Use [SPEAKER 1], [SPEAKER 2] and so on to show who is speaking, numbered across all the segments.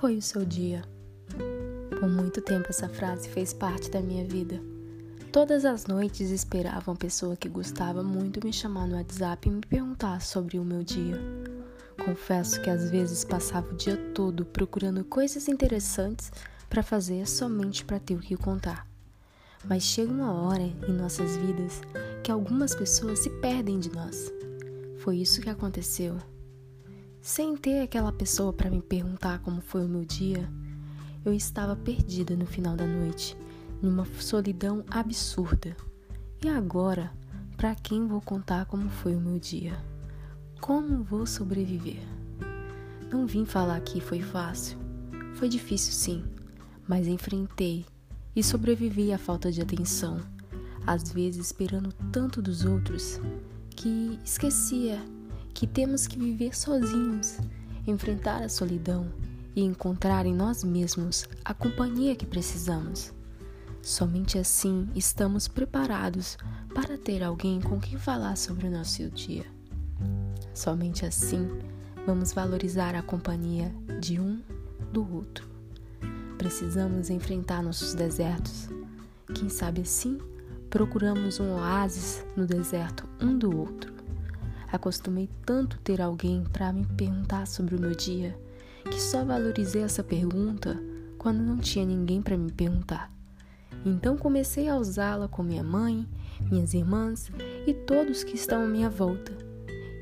[SPEAKER 1] foi o seu dia? Por muito tempo essa frase fez parte da minha vida. Todas as noites esperava uma pessoa que gostava muito me chamar no WhatsApp e me perguntar sobre o meu dia. Confesso que às vezes passava o dia todo procurando coisas interessantes para fazer somente para ter o que contar. Mas chega uma hora em nossas vidas que algumas pessoas se perdem de nós. Foi isso que aconteceu. Sem ter aquela pessoa para me perguntar como foi o meu dia, eu estava perdida no final da noite, numa solidão absurda. E agora, para quem vou contar como foi o meu dia? Como vou sobreviver? Não vim falar que foi fácil. Foi difícil sim, mas enfrentei e sobrevivi à falta de atenção, às vezes esperando tanto dos outros que esquecia que temos que viver sozinhos, enfrentar a solidão e encontrar em nós mesmos a companhia que precisamos. Somente assim estamos preparados para ter alguém com quem falar sobre o nosso dia. Somente assim vamos valorizar a companhia de um do outro. Precisamos enfrentar nossos desertos. Quem sabe assim procuramos um oásis no deserto um do outro. Acostumei tanto ter alguém para me perguntar sobre o meu dia que só valorizei essa pergunta quando não tinha ninguém para me perguntar. Então comecei a usá-la com minha mãe, minhas irmãs e todos que estão à minha volta.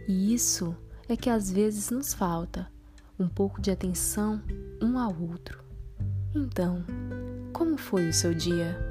[SPEAKER 1] E isso é que às vezes nos falta um pouco de atenção um ao outro. Então, como foi o seu dia?